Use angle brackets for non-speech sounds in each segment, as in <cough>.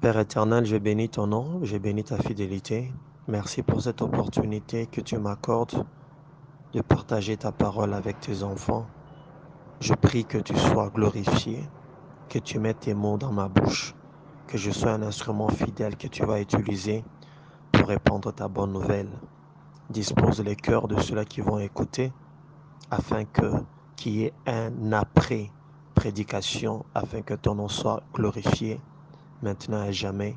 Père éternel, je bénis ton nom, je bénis ta fidélité. Merci pour cette opportunité que tu m'accordes de partager ta parole avec tes enfants. Je prie que tu sois glorifié, que tu mettes tes mots dans ma bouche, que je sois un instrument fidèle que tu vas utiliser pour répandre ta bonne nouvelle. Dispose les cœurs de ceux-là qui vont écouter afin que qu'il y ait un après prédication afin que ton nom soit glorifié maintenant et jamais.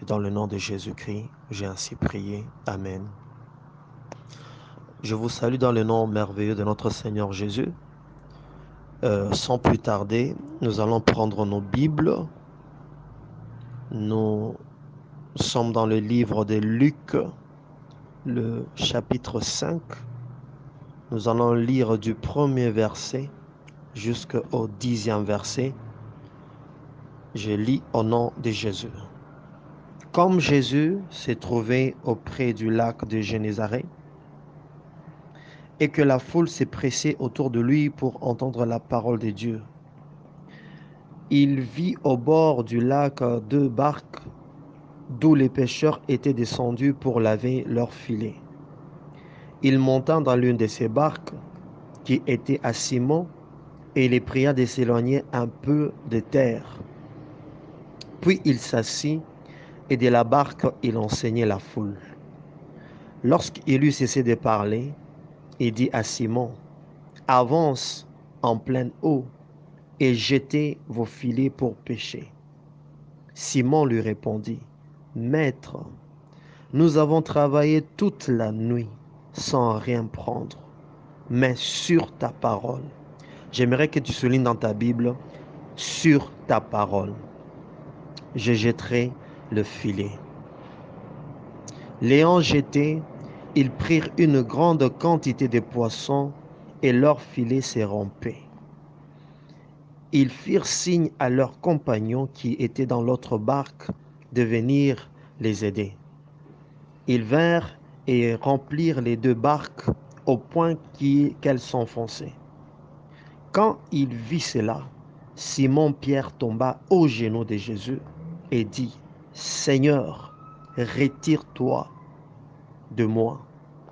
Et dans le nom de Jésus-Christ, j'ai ainsi prié. Amen. Je vous salue dans le nom merveilleux de notre Seigneur Jésus. Euh, sans plus tarder, nous allons prendre nos Bibles. Nous sommes dans le livre de Luc, le chapitre 5. Nous allons lire du premier verset jusqu'au dixième verset. Je lis au nom de Jésus. Comme Jésus s'est trouvé auprès du lac de Génézareth et que la foule s'est pressée autour de lui pour entendre la parole de Dieu, il vit au bord du lac deux barques d'où les pêcheurs étaient descendus pour laver leurs filets. Il monta dans l'une de ces barques qui était à Simon et les pria de s'éloigner un peu de terre. Puis il s'assit et de la barque il enseignait la foule. Lorsqu'il eut cessé de parler, il dit à Simon, Avance en pleine eau et jetez vos filets pour pêcher. Simon lui répondit, Maître, nous avons travaillé toute la nuit sans rien prendre, mais sur ta parole. J'aimerais que tu soulignes dans ta Bible, sur ta parole, je jetterai le filet. Léon jeté, ils prirent une grande quantité de poissons et leur filet s'est rompé. Ils firent signe à leurs compagnons qui étaient dans l'autre barque de venir les aider. Ils vinrent et remplirent les deux barques au point qu'elles s'enfonçaient. Quand il vit cela, Simon-Pierre tomba aux genoux de Jésus et dit, Seigneur, retire-toi de moi,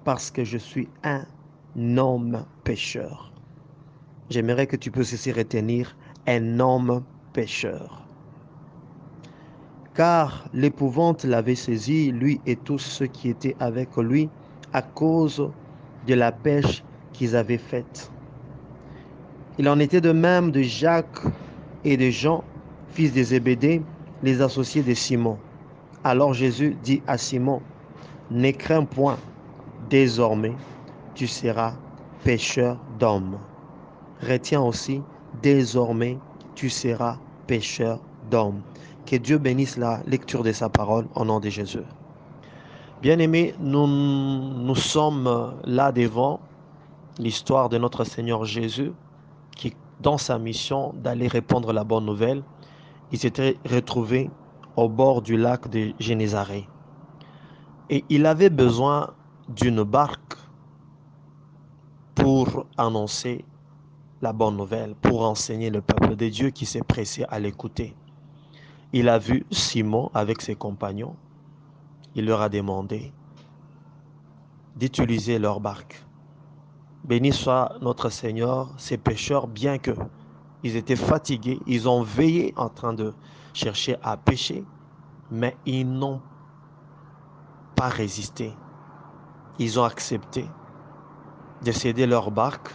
parce que je suis un homme pécheur. J'aimerais que tu puisses aussi retenir un homme pécheur. Car l'épouvante l'avait saisi, lui et tous ceux qui étaient avec lui, à cause de la pêche qu'ils avaient faite. Il en était de même de Jacques et de Jean, fils de Zébédée, les associés de Simon. Alors Jésus dit à Simon, ne crains point, désormais tu seras pêcheur d'hommes. Retiens aussi, désormais tu seras pêcheur d'hommes. Que Dieu bénisse la lecture de sa parole au nom de Jésus. Bien-aimés, nous, sommes là devant l'histoire de notre Seigneur Jésus qui, dans sa mission d'aller répandre la bonne nouvelle, il s'était retrouvé au bord du lac de Génézareth. Et il avait besoin d'une barque pour annoncer la bonne nouvelle, pour enseigner le peuple de Dieu qui s'est pressé à l'écouter. Il a vu Simon avec ses compagnons. Il leur a demandé d'utiliser leur barque. Béni soit notre Seigneur, ces pécheurs, bien que ils étaient fatigués, ils ont veillé en train de chercher à pêcher, mais ils n'ont pas résisté. Ils ont accepté de céder leur barque.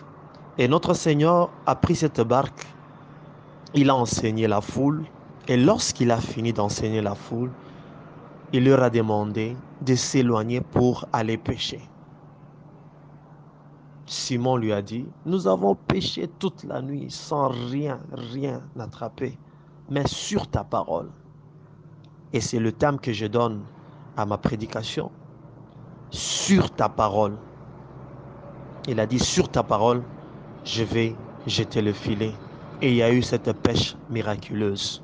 Et notre Seigneur a pris cette barque, il a enseigné la foule, et lorsqu'il a fini d'enseigner la foule, il leur a demandé de s'éloigner pour aller pêcher. Simon lui a dit, nous avons pêché toute la nuit sans rien, rien attraper, mais sur ta parole. Et c'est le thème que je donne à ma prédication. Sur ta parole. Il a dit, sur ta parole, je vais jeter le filet. Et il y a eu cette pêche miraculeuse.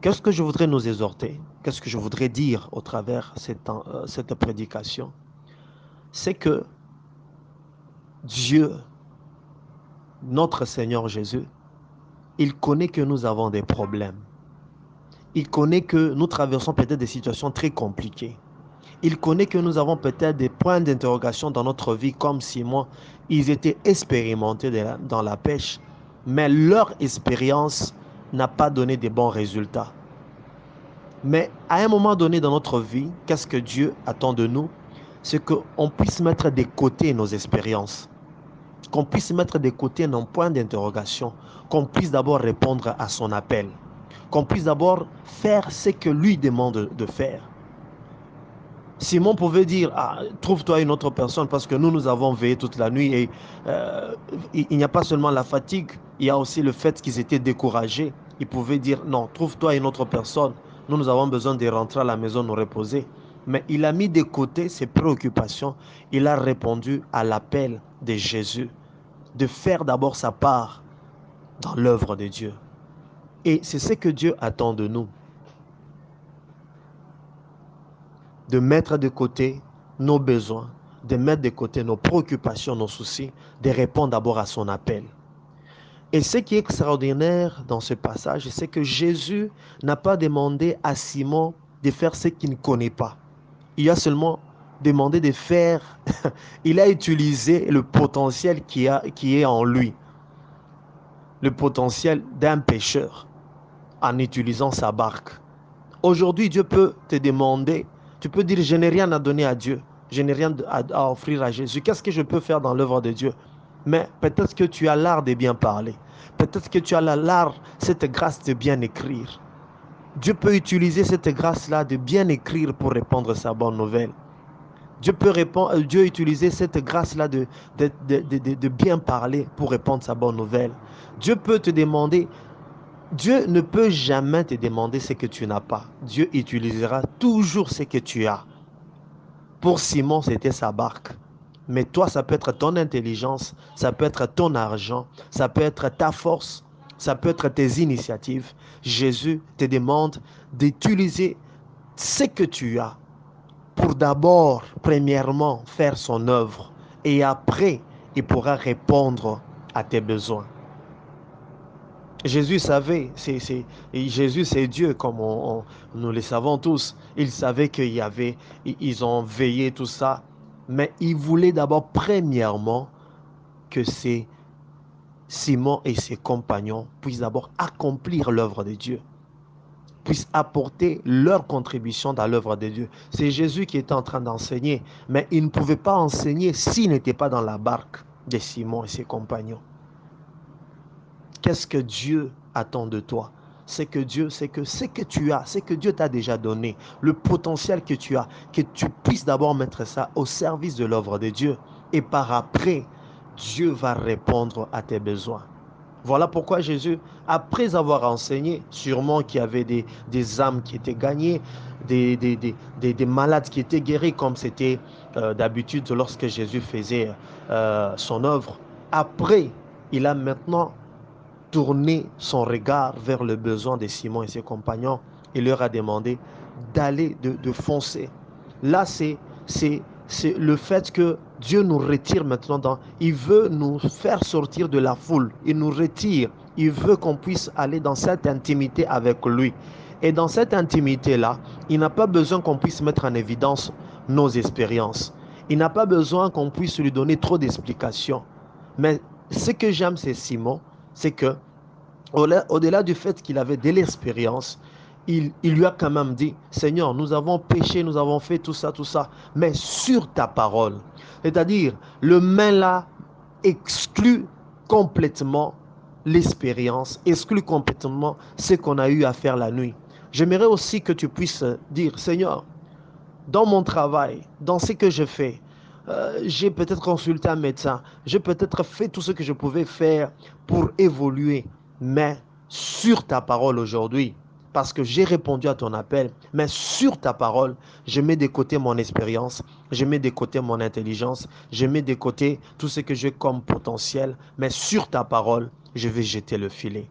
Qu'est-ce que je voudrais nous exhorter? Qu'est-ce que je voudrais dire au travers euh, cette prédication? C'est que Dieu, notre Seigneur Jésus, il connaît que nous avons des problèmes. il connaît que nous traversons peut-être des situations très compliquées. Il connaît que nous avons peut-être des points d'interrogation dans notre vie, comme Simon. Ils étaient expérimentés dans la pêche, mais leur expérience n'a pas donné de bons résultats. Mais à un moment donné dans notre vie, qu'est-ce que Dieu attend de nous? C'est qu'on puisse mettre de côté nos expériences, qu'on puisse mettre de côté nos points d'interrogation, qu'on puisse d'abord répondre à son appel qu'on puisse d'abord faire ce que lui demande de faire. Simon pouvait dire, ah, trouve-toi une autre personne parce que nous, nous avons veillé toute la nuit et euh, il, n'y a pas seulement la fatigue, il y a aussi le fait qu'ils étaient découragés. Il pouvait dire, non, trouve-toi une autre personne. Nous, nous avons besoin de rentrer à la maison nous reposer. Mais il a mis de côté ses préoccupations. Il a répondu à l'appel de Jésus de faire d'abord sa part dans l'œuvre de Dieu. Et c'est ce que Dieu attend de nous. De mettre de côté nos besoins, de mettre de côté nos préoccupations, nos soucis, de répondre d'abord à son appel. Et ce qui est extraordinaire dans ce passage, c'est que Jésus n'a pas demandé à Simon de faire ce qu'il ne connaît pas. Il a seulement demandé de faire, <laughs> il a utilisé le potentiel qui, est en lui, le potentiel d'un pécheur en utilisant sa barque. Aujourd'hui, Dieu peut te demander, tu peux dire, je n'ai rien à donner à Dieu, je n'ai rien à, offrir à Jésus. Qu'est-ce que je peux faire dans l'œuvre de Dieu? Mais peut-être que tu as l'art de bien parler. Peut-être que tu as l'art, cette grâce de bien écrire. Dieu peut utiliser cette grâce-là de bien écrire pour répondre sa bonne nouvelle. Dieu peut euh, utiliser cette grâce-là de bien parler pour répondre sa bonne nouvelle. Dieu peut te demander Dieu ne peut jamais te demander ce que tu n'as pas. Dieu utilisera toujours ce que tu as. Pour Simon, c'était sa barque. Mais toi, ça peut être ton intelligence, ça peut être ton argent, ça peut être ta force, ça peut être tes initiatives. Jésus te demande d'utiliser ce que tu as pour d'abord, premièrement, faire son œuvre. Et après, il pourra répondre à tes besoins. Jésus savait, c'est, Jésus c'est Dieu comme nous le savons tous. Il savait qu'il y avait, ils ont veillé tout ça, mais il voulait d'abord premièrement que c'est Simon et ses compagnons puissent d'abord accomplir l'œuvre de Dieu, puissent apporter leur contribution dans l'œuvre de Dieu. C'est Jésus qui était en train d'enseigner, mais il ne pouvait pas enseigner s'il n'était pas dans la barque de Simon et ses compagnons. Qu'est-ce que Dieu attend de toi? C'est que Dieu, c'est que ce que tu as, c'est que Dieu t'a déjà donné, le potentiel que tu as, que tu puisses d'abord mettre ça au service de l'œuvre de Dieu. Et par après, Dieu va répondre à tes besoins. Voilà pourquoi Jésus, après avoir enseigné, sûrement qu'il y avait des, des, âmes qui étaient gagnées, des, des, des malades qui étaient guéris, comme c'était euh, d'habitude lorsque Jésus faisait euh, son œuvre. Après, il a maintenant tourné son regard vers le besoin de Simon et ses compagnons et leur a demandé d'aller, de, foncer. Là, c'est, c'est, le fait que Dieu nous retire maintenant dans... Il veut nous faire sortir de la foule. Il nous retire. Il veut qu'on puisse aller dans cette intimité avec lui. Et dans cette intimité-là, il n'a pas besoin qu'on puisse mettre en évidence nos expériences. Il n'a pas besoin qu'on puisse lui donner trop d'explications. Mais ce que j'aime, c'est Simon, c'est que au-delà du fait qu'il avait de l'expérience, il, lui a quand même dit, Seigneur, nous avons péché, nous avons fait tout ça, tout ça, mais sur ta parole. C'est-à-dire, le main là exclut complètement l'expérience, exclut complètement ce qu'on a eu à faire la nuit. J'aimerais aussi que tu puisses dire, Seigneur, dans mon travail, dans ce que je fais, euh, j'ai peut-être consulté un médecin, j'ai peut-être fait tout ce que je pouvais faire pour évoluer, mais sur ta parole aujourd'hui, parce que j'ai répondu à ton appel, mais sur ta parole, je mets de côté mon expérience, je mets de côté mon intelligence, je mets de côté tout ce que j'ai comme potentiel, mais sur ta parole, je vais jeter le filet.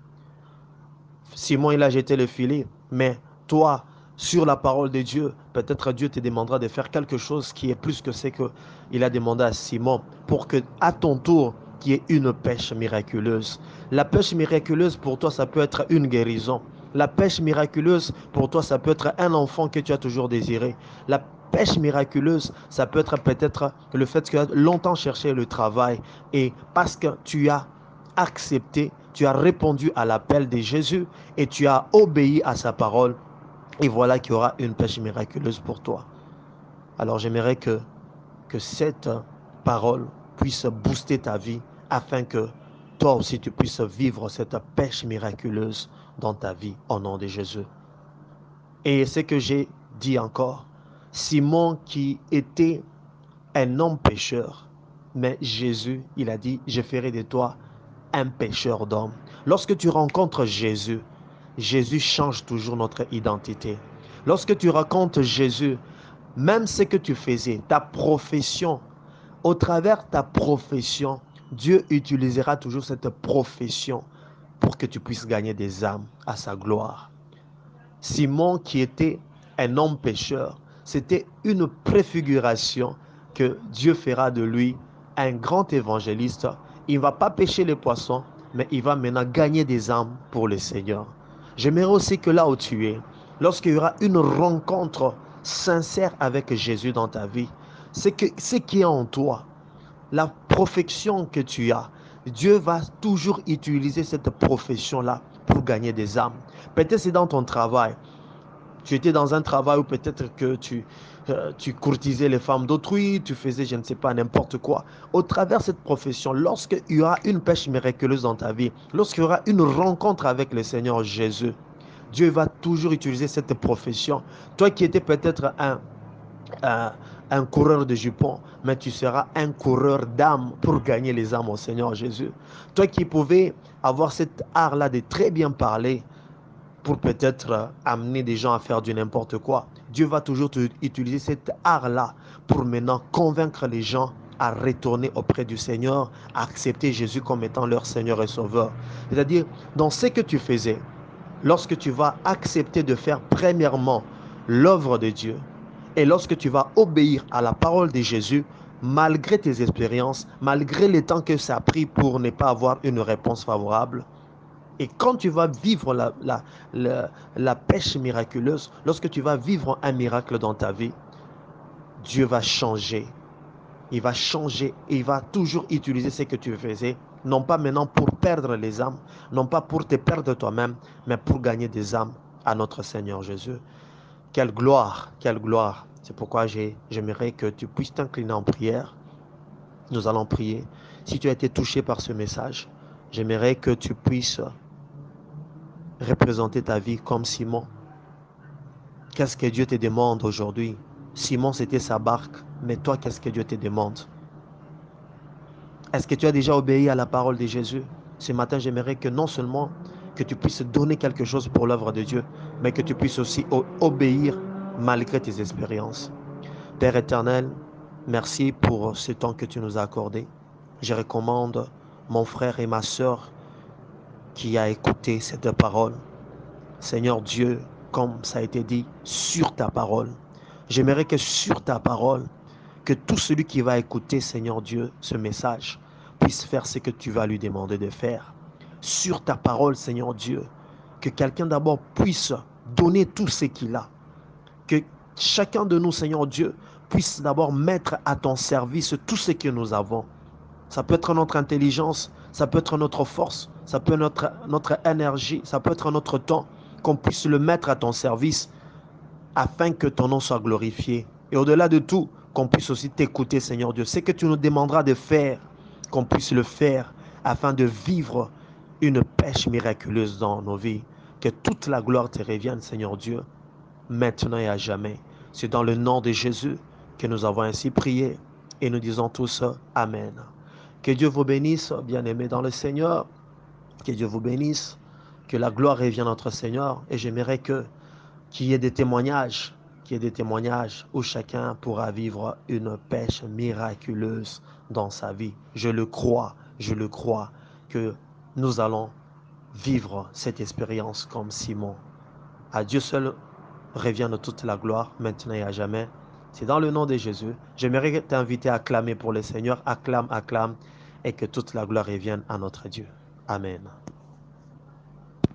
Simon, il a jeté le filet, mais toi, sur la parole de Dieu, peut-être Dieu te demandera de faire quelque chose qui est plus que ce qu'il a demandé à Simon, pour que à ton tour, qui est une pêche miraculeuse. La pêche miraculeuse pour toi, ça peut être une guérison. La pêche miraculeuse, pour toi, ça peut être un enfant que tu as toujours désiré. La pêche miraculeuse, ça peut être peut-être le fait que tu as longtemps cherché le travail et parce que tu as accepté, tu as répondu à l'appel de Jésus et tu as obéi à sa parole. Et voilà qu'il y aura une pêche miraculeuse pour toi. Alors j'aimerais que, que cette parole puisse booster ta vie afin que toi aussi tu puisses vivre cette pêche miraculeuse dans ta vie au nom de Jésus. Et ce que j'ai dit encore, Simon qui était un homme pécheur, mais Jésus, il a dit, je ferai de toi un pécheur d'homme. Lorsque tu rencontres Jésus, Jésus change toujours notre identité. Lorsque tu racontes Jésus, même ce que tu faisais, ta profession, au travers ta profession, Dieu utilisera toujours cette profession pour que tu puisses gagner des âmes à sa gloire. Simon, qui était un homme pécheur, c'était une préfiguration que Dieu fera de lui un grand évangéliste. Il ne va pas pêcher les poissons, mais il va maintenant gagner des âmes pour le Seigneur. J'aimerais aussi que là où tu es, lorsqu'il y aura une rencontre sincère avec Jésus dans ta vie, c'est que ce qui est en toi, la profession que tu as, Dieu va toujours utiliser cette profession-là pour gagner des âmes. Peut-être c'est dans ton travail. Tu étais dans un travail où peut-être que tu, euh, tu courtisais les femmes d'autrui, tu faisais je ne sais pas n'importe quoi. Au travers de cette profession, lorsqu'il y aura une pêche miraculeuse dans ta vie, lorsqu'il y aura une rencontre avec le Seigneur Jésus, Dieu va toujours utiliser cette profession. Toi qui étais peut-être un, un, coureur de jupons, mais tu seras un coureur d'âmes pour gagner les âmes au Seigneur Jésus. Toi qui pouvais avoir cet art-là de très bien parler pour peut-être amener des gens à faire du n'importe quoi, Dieu va toujours utiliser cet art-là pour maintenant convaincre les gens à retourner auprès du Seigneur, à accepter Jésus comme étant leur Seigneur et Sauveur. C'est-à-dire, dans ce que tu faisais, lorsque tu vas accepter de faire premièrement l'œuvre de Dieu, et lorsque tu vas obéir à la parole de Jésus, malgré tes expériences, malgré le temps que ça a pris pour ne pas avoir une réponse favorable, et quand tu vas vivre la, pêche miraculeuse, lorsque tu vas vivre un miracle dans ta vie, Dieu va changer. Il va changer et il va toujours utiliser ce que tu faisais, non pas maintenant pour perdre les âmes, non pas pour te perdre toi-même, mais pour gagner des âmes à notre Seigneur Jésus. Quelle gloire, quelle gloire. C'est pourquoi j'aimerais que tu puisses t'incliner en prière. Nous allons prier. Si tu as été touché par ce message, j'aimerais que tu puisses représenter ta vie comme Simon. Qu'est-ce que Dieu te demande aujourd'hui? Simon, c'était sa barque, mais toi, qu'est-ce que Dieu te demande? Est-ce que tu as déjà obéi à la parole de Jésus? Ce matin, j'aimerais que non seulement que tu puisses donner quelque chose pour l'œuvre de Dieu, mais que tu puisses aussi obéir malgré tes expériences. Père éternel, merci pour ce temps que tu nous as accordé. Je recommande mon frère et ma soeur qui a écouté cette parole. Seigneur Dieu, comme ça a été dit, sur ta parole. J'aimerais que sur ta parole, que tout celui qui va écouter, Seigneur Dieu, ce message, puisse faire ce que tu vas lui demander de faire sur ta parole, Seigneur Dieu. Que quelqu'un d'abord puisse donner tout ce qu'il a. Que chacun de nous, Seigneur Dieu, puisse d'abord mettre à ton service tout ce que nous avons. Ça peut être notre intelligence, ça peut être notre force, ça peut être notre, notre énergie, ça peut être notre temps, qu'on puisse le mettre à ton service afin que ton nom soit glorifié. Et au-delà de tout, qu'on puisse aussi t'écouter, Seigneur Dieu. Ce que tu nous demanderas de faire, qu'on puisse le faire afin de vivre une pêche miraculeuse dans nos vies. Que toute la gloire te revienne, Seigneur Dieu, maintenant et à jamais. C'est dans le nom de Jésus que nous avons ainsi prié et nous disons tous Amen. Que Dieu vous bénisse, bien-aimés dans le Seigneur. Que Dieu vous bénisse. Que la gloire revienne notre Seigneur. Et j'aimerais que qu'il y ait des témoignages, qu'il y ait des témoignages où chacun pourra vivre une pêche miraculeuse dans sa vie. Je le crois, je le crois que nous allons vivre cette expérience comme Simon. À Dieu seul revienne toute la gloire, maintenant et à jamais. C'est dans le nom de Jésus. J'aimerais t'inviter à clamer pour le Seigneur. Acclame, acclame, et que toute la gloire revienne à notre Dieu. Amen.